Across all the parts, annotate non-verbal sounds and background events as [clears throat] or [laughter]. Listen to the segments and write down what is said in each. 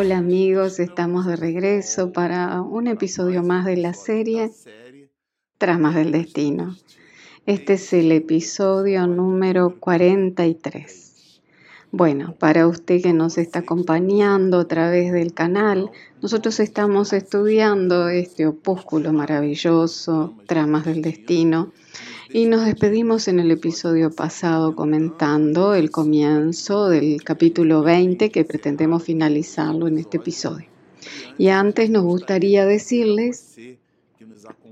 Hola amigos, estamos de regreso para un episodio más de la serie Tramas del Destino. Este es el episodio número 43. Bueno, para usted que nos está acompañando a través del canal, nosotros estamos estudiando este opúsculo maravilloso, Tramas del Destino, y nos despedimos en el episodio pasado comentando el comienzo del capítulo 20 que pretendemos finalizarlo en este episodio. Y antes nos gustaría decirles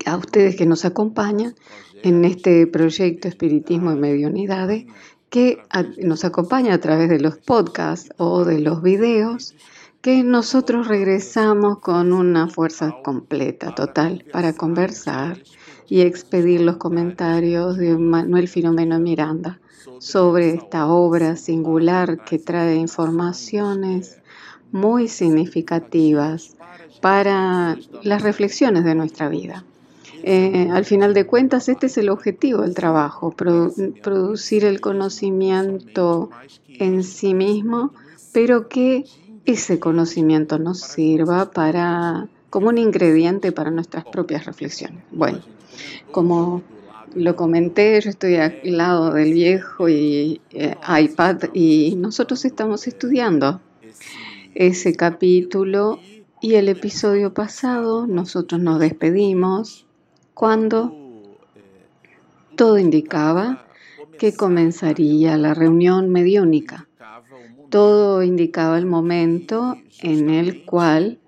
a ustedes que nos acompañan en este proyecto Espiritismo y Mediunidades, que nos acompaña a través de los podcasts o de los videos, que nosotros regresamos con una fuerza completa, total, para conversar y expedir los comentarios de Manuel Filomeno Miranda sobre esta obra singular que trae informaciones muy significativas para las reflexiones de nuestra vida. Eh, al final de cuentas, este es el objetivo del trabajo, producir el conocimiento en sí mismo, pero que ese conocimiento nos sirva para como un ingrediente para nuestras propias reflexiones. Bueno, como lo comenté, yo estoy al lado del viejo y, eh, iPad y nosotros estamos estudiando ese capítulo y el episodio pasado nosotros nos despedimos cuando todo indicaba que comenzaría la reunión mediúnica. Todo indicaba el momento en el cual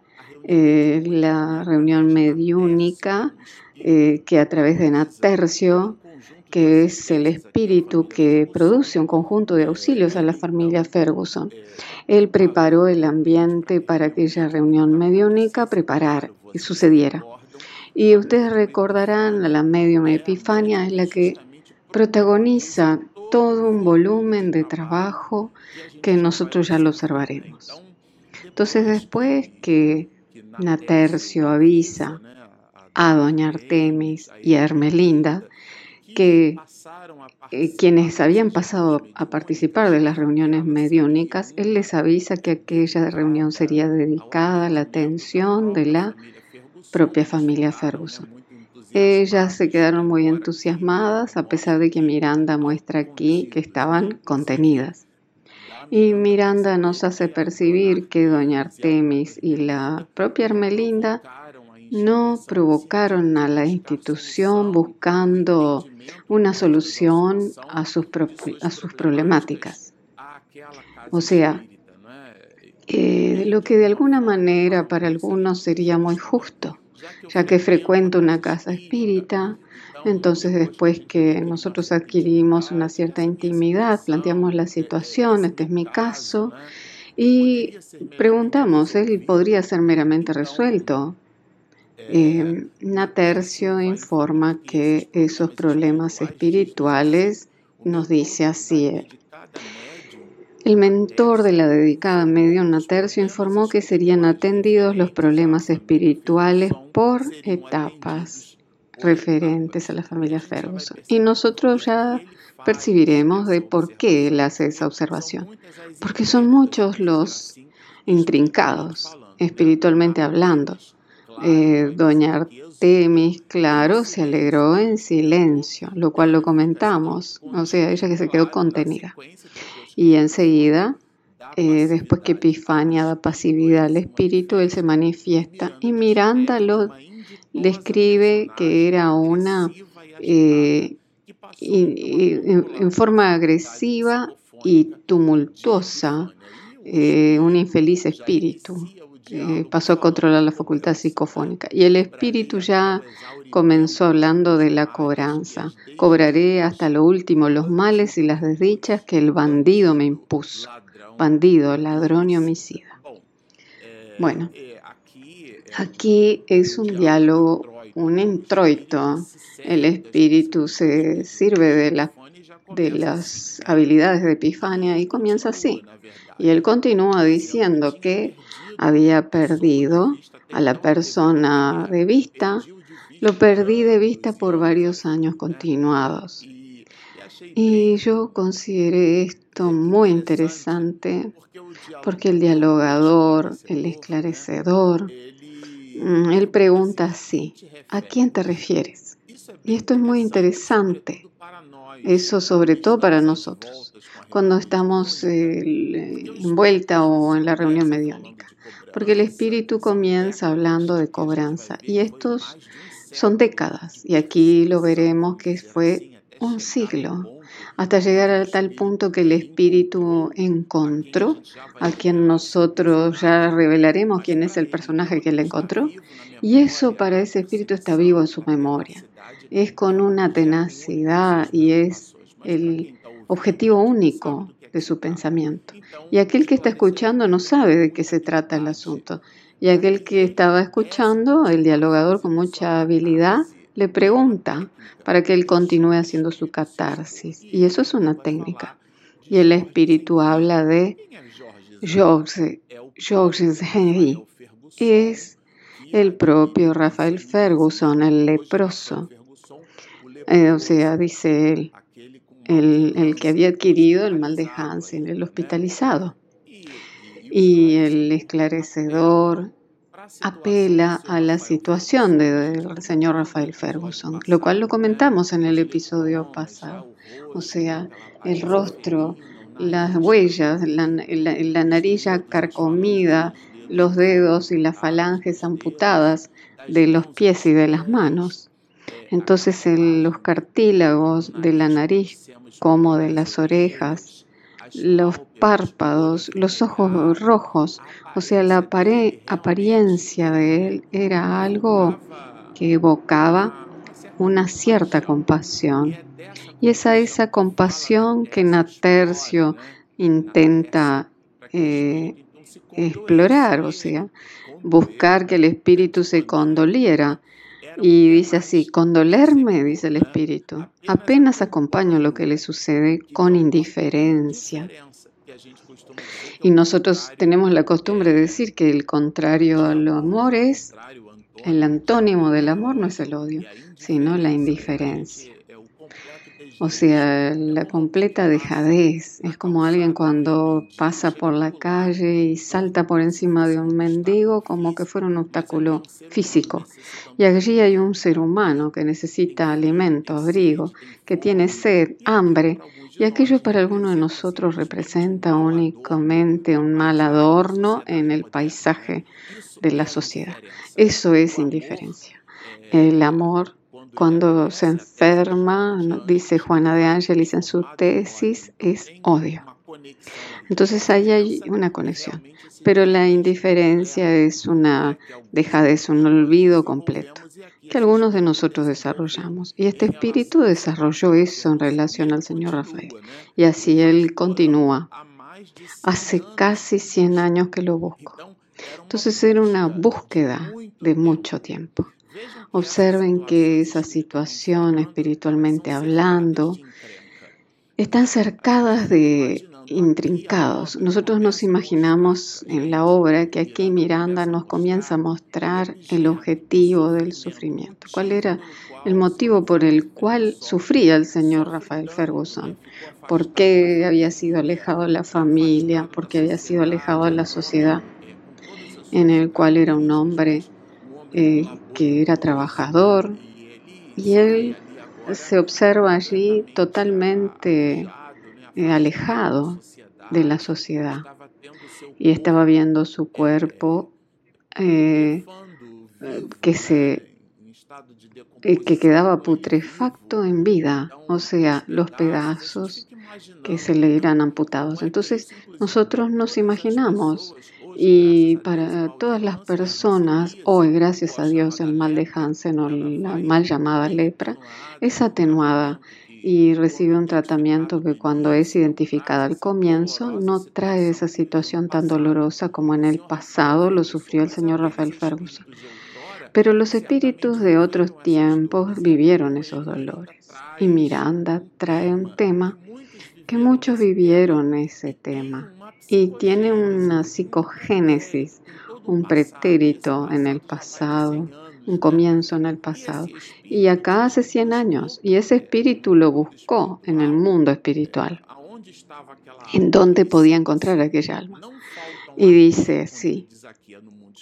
eh, la reunión mediúnica eh, que a través de Natercio, que es el espíritu que produce un conjunto de auxilios a la familia Ferguson, él preparó el ambiente para aquella reunión mediúnica preparar y sucediera. Y ustedes recordarán, a la medium Epifania es la que protagoniza todo un volumen de trabajo que nosotros ya lo observaremos. Entonces después que Natercio avisa a doña Artemis y a Hermelinda, que eh, quienes habían pasado a participar de las reuniones mediúnicas, él les avisa que aquella reunión sería dedicada a la atención de la propia familia Ferguson. Ellas se quedaron muy entusiasmadas a pesar de que Miranda muestra aquí que estaban contenidas. Y Miranda nos hace percibir que doña Artemis y la propia Hermelinda no provocaron a la institución buscando una solución a sus, a sus problemáticas. O sea, eh, lo que de alguna manera para algunos sería muy justo, ya que frecuento una casa espírita, entonces después que nosotros adquirimos una cierta intimidad, planteamos la situación, este es mi caso, y preguntamos, ¿él podría ser meramente resuelto? Eh, Natercio informa que esos problemas espirituales nos dice así. El mentor de la dedicada medio Natercio informó que serían atendidos los problemas espirituales por etapas referentes a la familia Ferguson. Y nosotros ya percibiremos de por qué él hace esa observación. Porque son muchos los intrincados, espiritualmente hablando. Eh, doña Artemis, claro, se alegró en silencio, lo cual lo comentamos, o sea, ella que se quedó contenida. Y enseguida, eh, después que Epifania da pasividad al espíritu, él se manifiesta y Miranda lo describe que era una, eh, en forma agresiva y tumultuosa, un infeliz espíritu. Eh, pasó a controlar la facultad psicofónica. Y el espíritu ya comenzó hablando de la cobranza. Cobraré hasta lo último los males y las desdichas que el bandido me impuso. Bandido, ladrón y homicida. Bueno, aquí es un diálogo, un introito. El espíritu se sirve de, de las habilidades de Epifania y comienza así. Y él continúa diciendo que había perdido a la persona de vista, lo perdí de vista por varios años continuados. Y yo consideré esto muy interesante porque el dialogador, el esclarecedor, mm, él pregunta así, ¿a quién te refieres? Y esto es muy interesante, eso sobre todo para nosotros, cuando estamos eh, envuelta o en la reunión mediónica, porque el espíritu comienza hablando de cobranza y estos son décadas y aquí lo veremos que fue un siglo hasta llegar a tal punto que el espíritu encontró a quien nosotros ya revelaremos quién es el personaje que le encontró y eso para ese espíritu está vivo en su memoria. Es con una tenacidad y es el objetivo único de su pensamiento. Y aquel que está escuchando no sabe de qué se trata el asunto. Y aquel que estaba escuchando, el dialogador con mucha habilidad, le pregunta para que él continúe haciendo su catarsis. Y eso es una técnica. Y el espíritu habla de Georges, Georges Henry. Es el propio Rafael Ferguson, el leproso. Eh, o sea, dice él, el, el, que había adquirido el mal de Hansen, el hospitalizado. Y el esclarecedor, apela a la situación del señor Rafael Ferguson, lo cual lo comentamos en el episodio pasado. O sea, el rostro, las huellas, la, la, narilla carcomida, los dedos y las falanges amputadas de los pies y de las manos. Entonces los cartílagos de la nariz como de las orejas los párpados, los ojos rojos, o sea, la apariencia de él era algo que evocaba una cierta compasión. Y es a esa compasión que Natercio intenta eh, explorar, o sea, buscar que el espíritu se condoliera y dice así, condolerme, dice el espíritu, apenas acompaño lo que le sucede con indiferencia. Y nosotros tenemos la costumbre de decir que el contrario al amor es, el antónimo del amor no es el odio, sino la indiferencia. O sea, la completa dejadez. Es como alguien cuando pasa por la calle y salta por encima de un mendigo como que fuera un obstáculo físico. Y allí hay un ser humano que necesita alimento, abrigo, que tiene sed, hambre. Y aquello para alguno de nosotros representa únicamente un mal adorno en el paisaje de la sociedad. Eso es indiferencia. El amor cuando se enferma, dice Juana de Ángeles en su tesis, es odio. Entonces ahí hay una conexión, pero la indiferencia es una dejadez, un olvido completo que algunos de nosotros desarrollamos. Y este espíritu desarrolló eso en relación al señor Rafael. Y así él continúa. Hace casi 100 años que lo busco. Entonces era una búsqueda de mucho tiempo. Observen que esa situación, espiritualmente hablando, están cercadas de intrincados. Nosotros nos imaginamos en la obra que aquí Miranda nos comienza a mostrar el objetivo del sufrimiento. ¿Cuál era el motivo por el cual sufría el señor Rafael Ferguson? ¿Por qué había sido alejado de la familia? ¿Por qué había sido alejado de la sociedad? En el cual era un hombre eh, que era trabajador y él se observa allí totalmente eh, alejado de la sociedad y estaba viendo su cuerpo eh, que se que quedaba putrefacto en vida, o sea, los pedazos que se le eran amputados. Entonces, nosotros nos imaginamos y para todas las personas, hoy, gracias a Dios, el mal de Hansen o la mal llamada lepra es atenuada y recibe un tratamiento que cuando es identificada al comienzo no trae esa situación tan dolorosa como en el pasado lo sufrió el señor Rafael Ferguson. Pero los espíritus de otros tiempos vivieron esos dolores. Y Miranda trae un tema que muchos vivieron ese tema y tiene una psicogénesis, un pretérito en el pasado un comienzo en el pasado. Y acá hace 100 años, y ese espíritu lo buscó en el mundo espiritual, en donde podía encontrar aquella alma. Y dice, sí,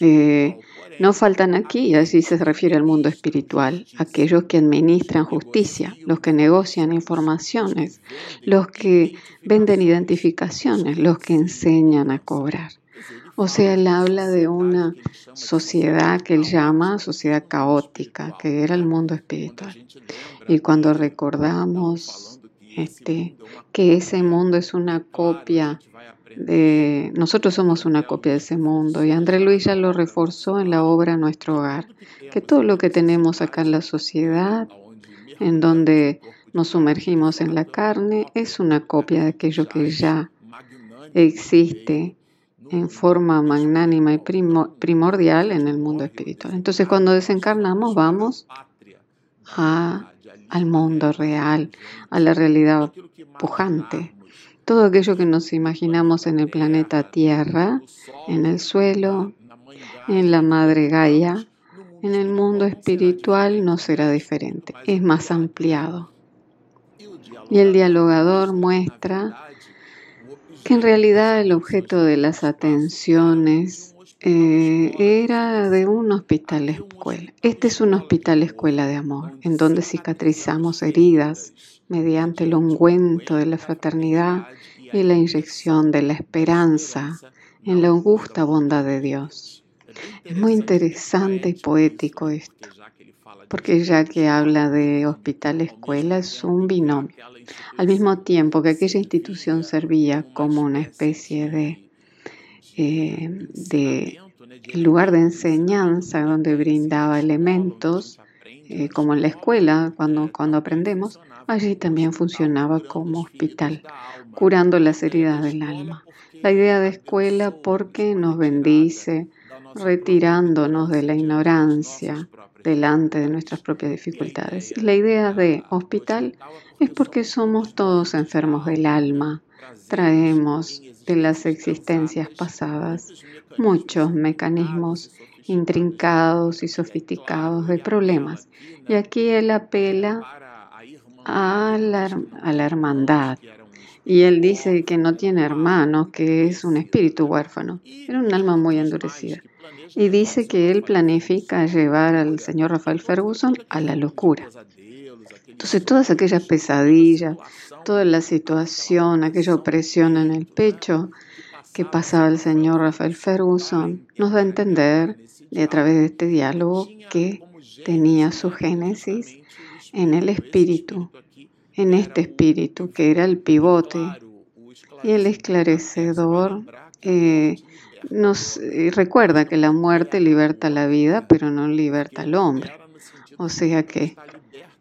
eh, no faltan aquí, y así se refiere al mundo espiritual, aquellos que administran justicia, los que negocian informaciones, los que venden identificaciones, los que enseñan a cobrar. O sea, él habla de una sociedad que él llama sociedad caótica, que era el mundo espiritual. Y cuando recordamos este, que ese mundo es una copia de... Nosotros somos una copia de ese mundo y André Luis ya lo reforzó en la obra Nuestro Hogar, que todo lo que tenemos acá en la sociedad, en donde nos sumergimos en la carne, es una copia de aquello que ya existe en forma magnánima y primordial en el mundo espiritual. Entonces cuando desencarnamos vamos a, al mundo real, a la realidad pujante. Todo aquello que nos imaginamos en el planeta Tierra, en el suelo, en la madre Gaia, en el mundo espiritual no será diferente, es más ampliado. Y el dialogador muestra que en realidad el objeto de las atenciones eh, era de un hospital escuela. Este es un hospital escuela de amor, en donde cicatrizamos heridas mediante el ungüento de la fraternidad y la inyección de la esperanza en la augusta bondad de Dios. Es muy interesante y poético esto, porque ya que habla de hospital escuela es un binomio. Al mismo tiempo que aquella institución servía como una especie de, eh, de lugar de enseñanza donde brindaba elementos, eh, como en la escuela, cuando, cuando aprendemos, allí también funcionaba como hospital, curando las heridas del alma. La idea de escuela porque nos bendice, retirándonos de la ignorancia delante de nuestras propias dificultades. Y la idea de hospital es porque somos todos enfermos del alma. Traemos de las existencias pasadas muchos mecanismos intrincados y sofisticados de problemas. Y aquí él apela a la, hermandad. Y él dice que no tiene hermanos, que es un espíritu huérfano. Era un alma muy endurecida. Y dice que él planifica llevar al señor Rafael Ferguson a la locura. Entonces todas aquellas pesadillas, toda la situación, aquella opresión en el pecho que pasaba el señor Rafael Ferguson, nos da a entender, y a través de este diálogo, que tenía su génesis en el espíritu, en este espíritu que era el pivote y el esclarecedor. Eh, nos eh, recuerda que la muerte liberta la vida, pero no liberta al hombre. O sea que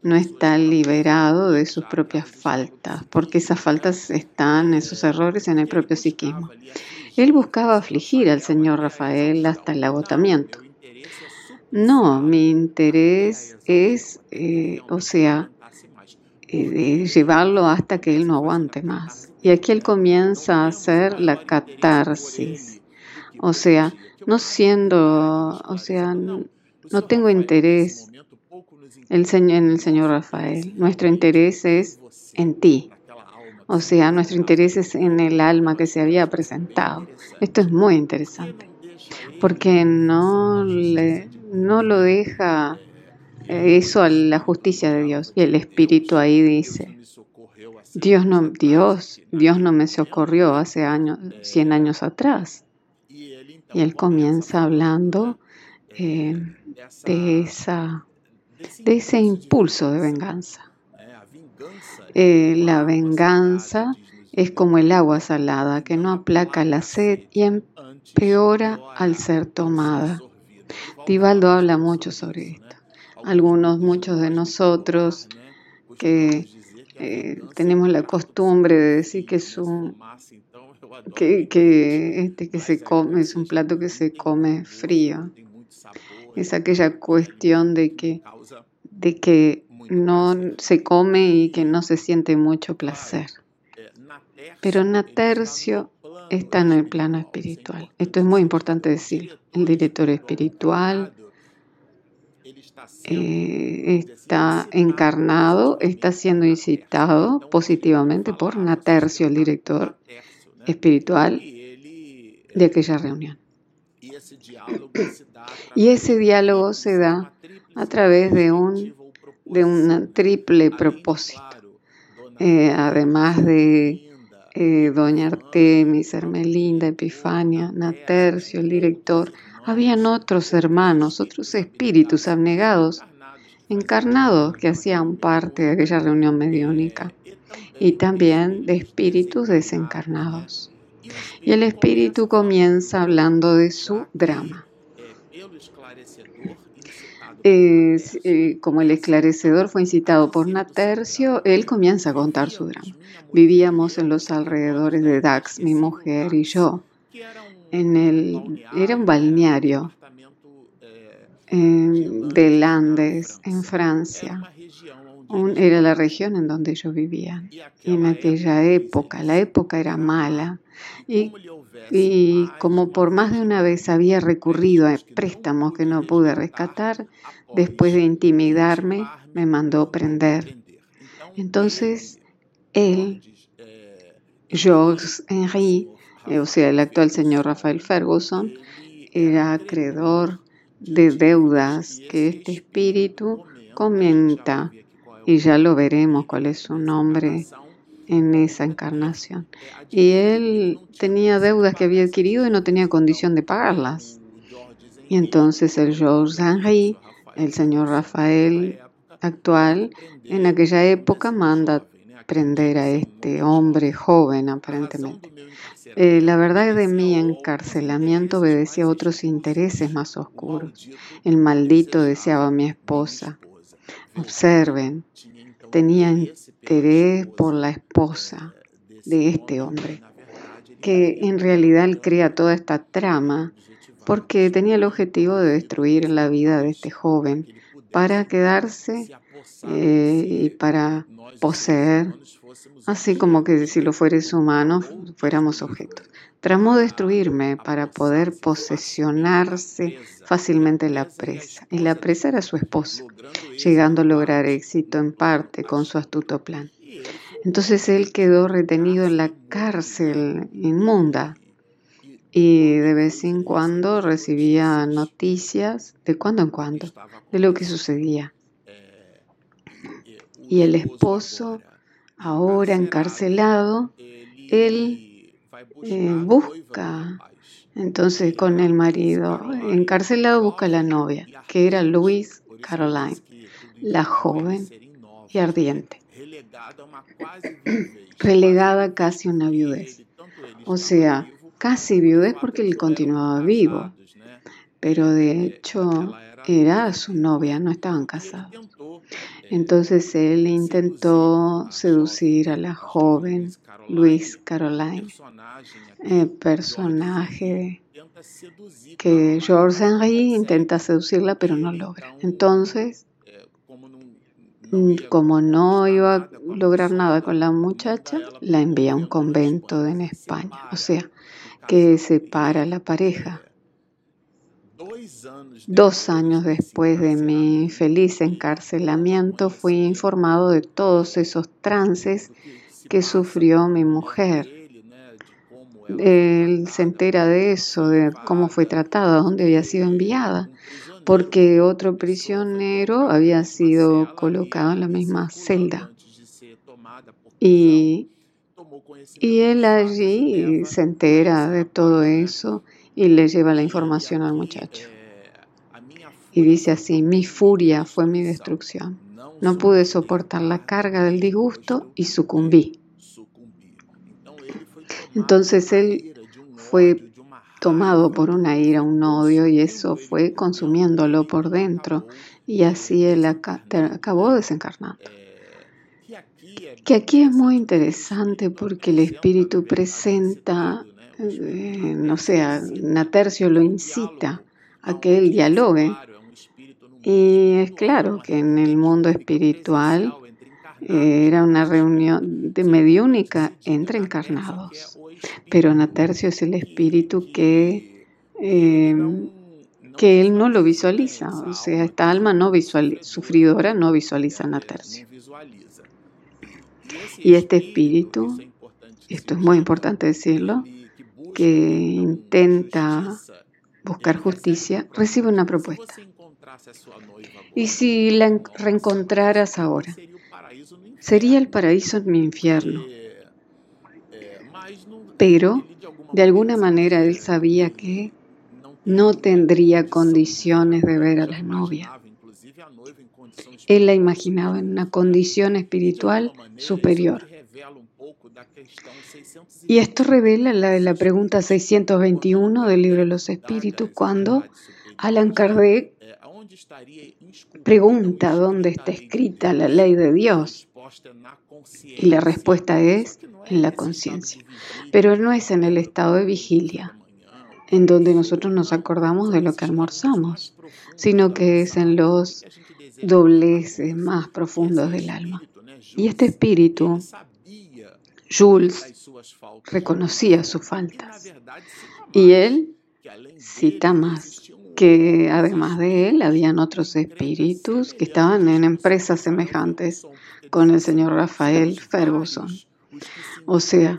no está liberado de sus propias faltas, porque esas faltas están, esos errores en el propio psiquismo. Él buscaba afligir al señor Rafael hasta el agotamiento. No, mi interés es, eh, o sea, eh, llevarlo hasta que él no aguante más. Y aquí él comienza a hacer la catarsis. O sea, no siendo, o sea, no tengo interés el señor, en el Señor Rafael. Nuestro interés es en ti. O sea, nuestro interés es en el alma que se había presentado. Esto es muy interesante, porque no, le, no lo deja eh, eso a la justicia de Dios. Y el Espíritu ahí dice, Dios no, Dios, Dios no me socorrió hace años, 100 años atrás. Y él comienza hablando eh, de esa de ese impulso de venganza. Eh, la venganza es como el agua salada que no aplaca la sed y empeora al ser tomada. Divaldo habla mucho sobre esto. Algunos, muchos de nosotros que eh, tenemos la costumbre de decir que es un que, que, este, que se come, es un plato que se come frío es aquella cuestión de que, de que no se come y que no se siente mucho placer. Pero Natercio está en el plano espiritual. Esto es muy importante decir. El director espiritual eh, está encarnado, está siendo incitado positivamente por Natercio, el director espiritual de aquella reunión. Y ese diálogo se da a través de un, de un triple propósito. Eh, además de eh, Doña Artemis, Hermelinda, Epifania, Natercio, el director, habían otros hermanos, otros espíritus abnegados, encarnados que hacían parte de aquella reunión mediúnica, y también de espíritus desencarnados. Y el espíritu comienza hablando de su drama. Eh, como el esclarecedor fue incitado por Natercio, él comienza a contar su drama. Vivíamos en los alrededores de Dax, mi mujer y yo. En el, era un balneario de Landes, en Francia. era la región en donde yo vivía. Y en aquella época, la época era mala. Y, como por más de una vez había recurrido a préstamos que no pude rescatar, después de intimidarme, me mandó prender. Entonces, él, Georges Henry, o sea, el actual señor Rafael Ferguson, era acreedor de deudas que este espíritu comenta, y ya lo veremos cuál es su nombre en esa encarnación. Y él tenía deudas que había adquirido y no tenía condición de pagarlas. Y entonces el Georges Henry, el señor Rafael actual, en aquella época manda prender a este hombre joven aparentemente. Eh, la verdad de mi encarcelamiento obedecía a otros intereses más oscuros. El maldito deseaba mi esposa. Observen, tenía interés por la esposa de este hombre, que en realidad él crea toda esta trama porque tenía el objetivo de destruir la vida de este joven para quedarse eh, y para poseer así como que si los fueres humanos fuéramos objetos. Tramó destruirme para poder posesionarse fácilmente la presa. Y la presa era su esposa, llegando a lograr éxito en parte con su astuto plan. Entonces él quedó retenido en la cárcel inmunda y de vez en cuando recibía noticias, de cuando en cuando, de lo que sucedía. Y el esposo ahora encarcelado, él eh, busca, entonces con el marido encarcelado busca la novia, que era Louise Caroline, la joven y ardiente, [clears throat] relegada casi a una viudez. O sea, casi viudez porque él continuaba vivo, pero de hecho era su novia, no estaban casados. Entonces él intentó seducir a la joven Luis Caroline, el personaje que George Henry intenta seducirla pero no logra. Entonces, como no iba a lograr nada con la muchacha, la envía a un convento en España, o sea, que separa la pareja. Dos años después de mi feliz encarcelamiento fui informado de todos esos trances que sufrió mi mujer. Él se entera de eso, de cómo fue tratada, dónde había sido enviada, porque otro prisionero había sido colocado en la misma celda. Y, y él allí se entera de todo eso y le lleva la información al muchacho. Y dice así, mi furia fue mi destrucción. No pude soportar la carga del disgusto y sucumbí. Entonces él fue tomado por una ira, un odio, y eso fue consumiéndolo por dentro. Y así él acabó desencarnando. Que aquí es muy interesante porque el espíritu presenta, no sé, Natercio lo incita a que él dialogue y es claro que en el mundo espiritual eh, era una reunión de mediúnica entre encarnados, pero Natercio es el espíritu que em, que él no lo visualiza. O sea, esta alma no sufridora no visualiza Natercio. Y este espíritu, esto es muy importante decirlo, que intenta buscar justicia, recibe una propuesta. ¿Y si la reencontraras ahora? Sería el paraíso en mi infierno. Pero, de alguna manera, él sabía que no tendría condiciones de ver a la novia. Él la imaginaba en una condición espiritual superior. Y esto revela la la pregunta 621 del libro de los espíritus, cuando Alan Kardec pregunta dónde está escrita la ley de Dios. Y la respuesta es en la conciencia. Pero no es en el estado de vigilia, en donde nosotros nos acordamos de lo que almorzamos, sino que es en los dobleces más profundos del alma. Y este espíritu, Jules, reconocía sus faltas. Y él cita más que además de él habían otros espíritus que estaban en empresas semejantes con el señor Rafael Ferguson. O sea,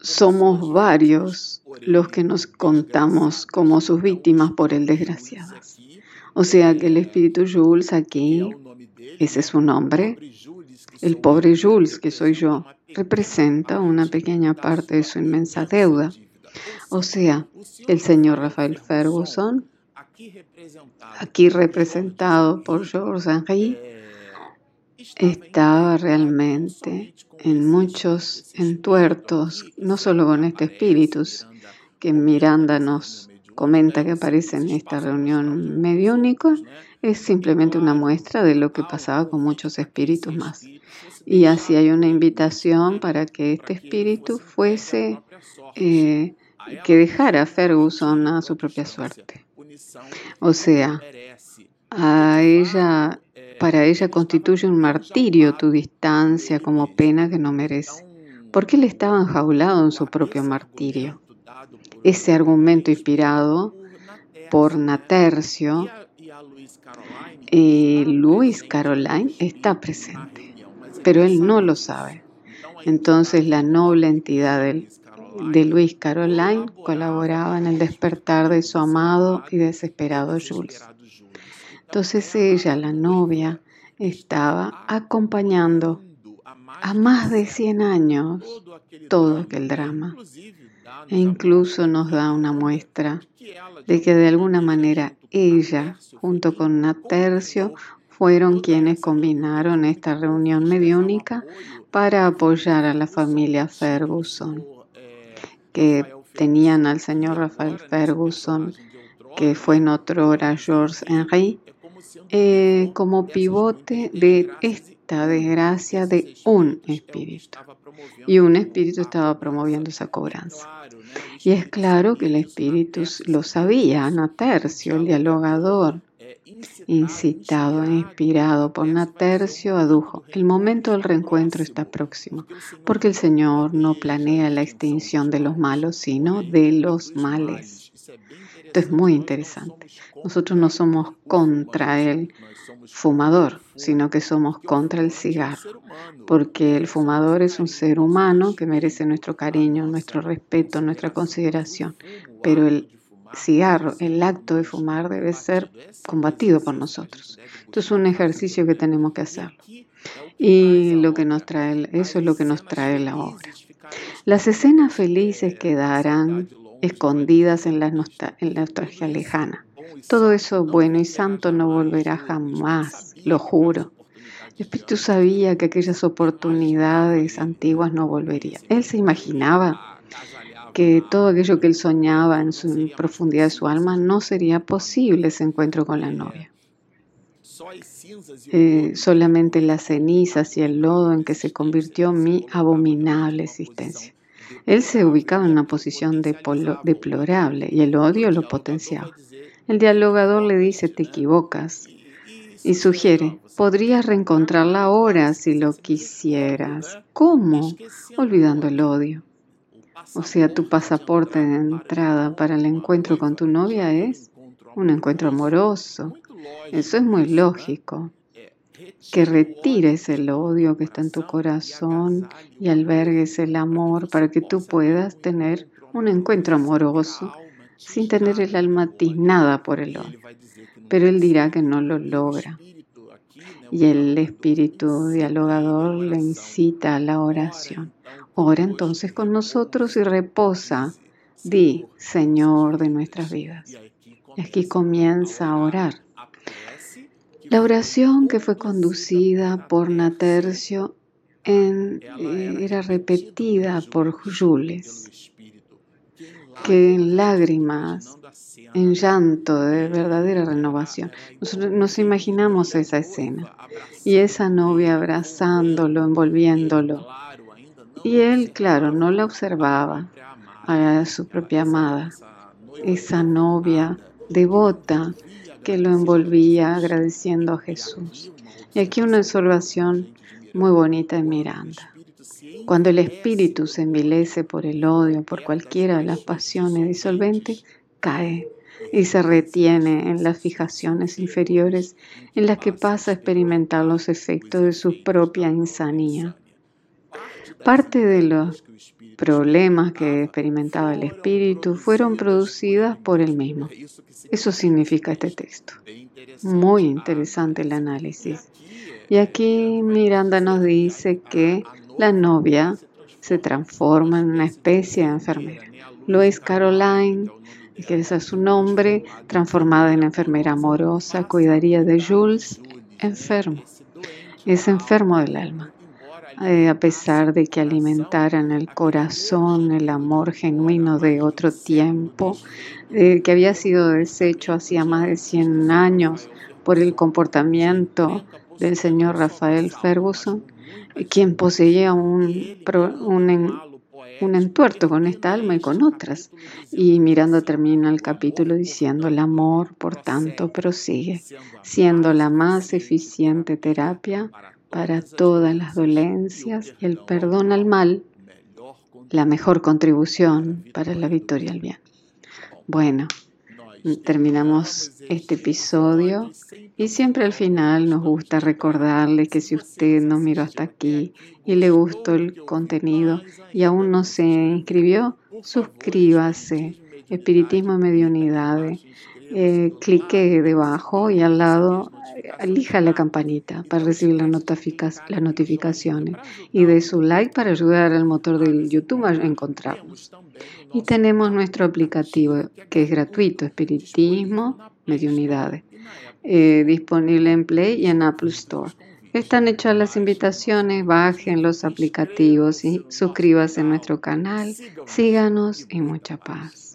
somos varios los que nos contamos como sus víctimas por el desgraciado. O sea que el espíritu Jules aquí, ese es su nombre, el pobre Jules, que soy yo, representa una pequeña parte de su inmensa deuda. O sea, el señor Rafael Ferguson aquí representado por Georges Henry, estaba realmente en muchos entuertos, no solo con este espíritu, que Miranda nos comenta que aparece en esta reunión mediúnica, es simplemente una muestra de lo que pasaba con muchos espíritus más. Y así hay una invitación para que este espíritu fuese, eh, que dejara a Ferguson a su propia suerte. O sea, a ella, para ella constituye un martirio tu distancia como pena que no merece. Porque él estaba enjaulado en su propio martirio. Ese argumento inspirado por Natercio y Luis Caroline está presente, pero él no lo sabe. Entonces la noble entidad de Luis Caroline colaboraba en el despertar de su amado y desesperado Jules. Entonces ella, la novia, estaba acompañando a más de 100 años todo aquel drama e incluso nos da una muestra de que de alguna manera ella, junto con Natercio, fueron quienes combinaron esta reunión mediúnica para apoyar a la familia Ferguson que tenían al señor Rafael Ferguson, que fue en otro hora George Henry, eh, como pivote de esta desgracia de un espíritu. Y un espíritu estaba promoviendo esa cobranza. Y es claro que el espíritu lo sabía, Anatercio, el dialogador, incitado e inspirado por Natercio, adujo, el momento del reencuentro está próximo, porque el Señor no planea la extinción de los malos, sino de los males. Esto es muy interesante. Nosotros no somos contra el fumador, sino que somos contra el cigarro, porque el fumador es un ser humano que merece nuestro cariño, nuestro respeto, nuestra consideración, pero el cigarro, el acto de fumar debe ser combatido por nosotros. Esto es un ejercicio que tenemos que hacer. Y lo que nos trae, eso es lo que nos trae la obra. Las escenas felices quedarán escondidas en la, en la nostalgia lejana. Todo eso bueno y santo no volverá jamás, lo juro. El Espíritu sabía que aquellas oportunidades antiguas no volverían. Él se imaginaba que todo aquello que él soñaba en su profundidad de su alma no sería posible ese encuentro con la novia. Eh, solamente las cenizas y el lodo en que se convirtió mi abominable existencia. Él se ubicaba en una posición deplorable y el odio lo potenciaba. El dialogador le dice, te equivocas, y sugiere, podrías reencontrarla ahora si lo quisieras. ¿Cómo? Olvidando el odio. O sea, tu pasaporte de entrada para el encuentro con tu novia es un encuentro amoroso. Eso es muy lógico. Que retires el odio que está en tu corazón y albergues el amor para que tú puedas tener un encuentro amoroso sin tener el alma tiznada por el odio. Pero él dirá que no lo logra. Y el espíritu dialogador le incita a la oración. Ora entonces con nosotros y reposa. Di, Señor de nuestras vidas. Y aquí comienza a orar. La oración que fue conducida por Natercio en, eh, era repetida por Jules, que en lágrimas, en llanto de verdadera renovación. Nos imaginamos esa escena y esa novia abrazándolo, envolviéndolo. Y él, claro, no la observaba a su propia amada, esa novia devota que lo envolvía agradeciendo a Jesús. Y aquí una observación muy bonita en Miranda. Cuando el espíritu se envilece por el odio, por cualquiera de las pasiones disolventes, cae y se retiene en las fijaciones inferiores en las que pasa a experimentar los efectos de su propia insanía. Parte de los problemas que experimentaba el espíritu fueron producidas por él mismo. Eso significa este texto. Muy interesante el análisis. Y aquí Miranda nos dice que la novia se transforma en una especie de enfermera. Lois Caroline, que es su nombre, transformada en enfermera amorosa, cuidaría de Jules, enfermo. Es enfermo del alma. Eh, a pesar de que alimentaran el corazón, el amor genuino de otro tiempo, eh, que había sido deshecho hacía más de 100 años por el comportamiento del señor Rafael Ferguson, quien poseía un, un, un entuerto con esta alma y con otras. Y mirando termina el capítulo diciendo, el amor, por tanto, prosigue, siendo la más eficiente terapia para todas las dolencias y el perdón al mal, la mejor contribución para la victoria al bien. Bueno, terminamos este episodio y siempre al final nos gusta recordarle que si usted nos miró hasta aquí y le gustó el contenido y aún no se inscribió, suscríbase. Espiritismo y Mediunidad. Eh, clique debajo y al lado elija la campanita para recibir las, las notificaciones y de su like para ayudar al motor del YouTube a encontrarnos. Y tenemos nuestro aplicativo que es gratuito, Espiritismo, Mediunidades, eh, disponible en Play y en Apple Store. Están hechas las invitaciones, bajen los aplicativos y suscríbase a nuestro canal, síganos y mucha paz.